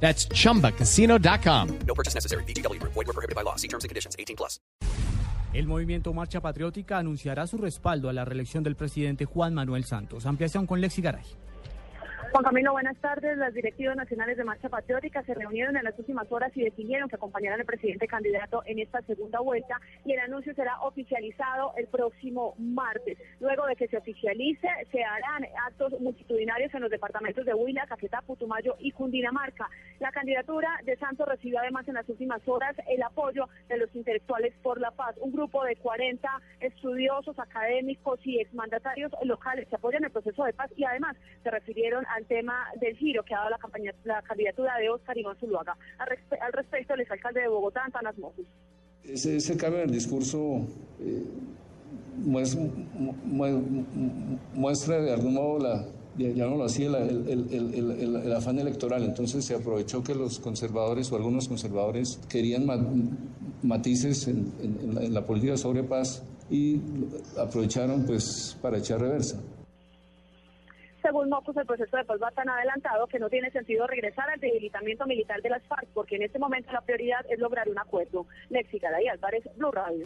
That's chumbacasino.com. No purchase necessary. BGW. Void were prohibited by law. See terms and conditions. 18 plus. El movimiento Marcha Patriótica anunciará su respaldo a la reelección del presidente Juan Manuel Santos. Ampliación con Lexi Garay. Juan Camilo, buenas tardes. Las directivas nacionales de Marcha Patriótica se reunieron en las últimas horas y decidieron que acompañarán al presidente candidato en esta segunda vuelta y el anuncio será oficializado el próximo martes. Luego de que se oficialice, se harán actos multitudinarios en los departamentos de Huila, Caquetá, Putumayo y Cundinamarca. La candidatura de Santos recibió además en las últimas horas el apoyo de los intelectuales por la paz, un grupo de 40 estudiosos, académicos y exmandatarios locales que apoyan el proceso de paz y además se refirieron al tema del giro que ha dado la, campaña, la candidatura de Oscar Iván Zuluaga. Al, respe al respecto, el exalcalde de Bogotá, Antanas Moses. Ese, cambio en el discurso eh, muestra, de algún modo la, ya no lo hacía, el, el, el, afán electoral. Entonces se aprovechó que los conservadores o algunos conservadores querían matices en, en la política sobre paz y aprovecharon pues para echar reversa según Mocus, el proceso de paz va tan adelantado que no tiene sentido regresar al debilitamiento militar de las FARC, porque en este momento la prioridad es lograr un acuerdo. Lexi Garay Álvarez, Blue Radio.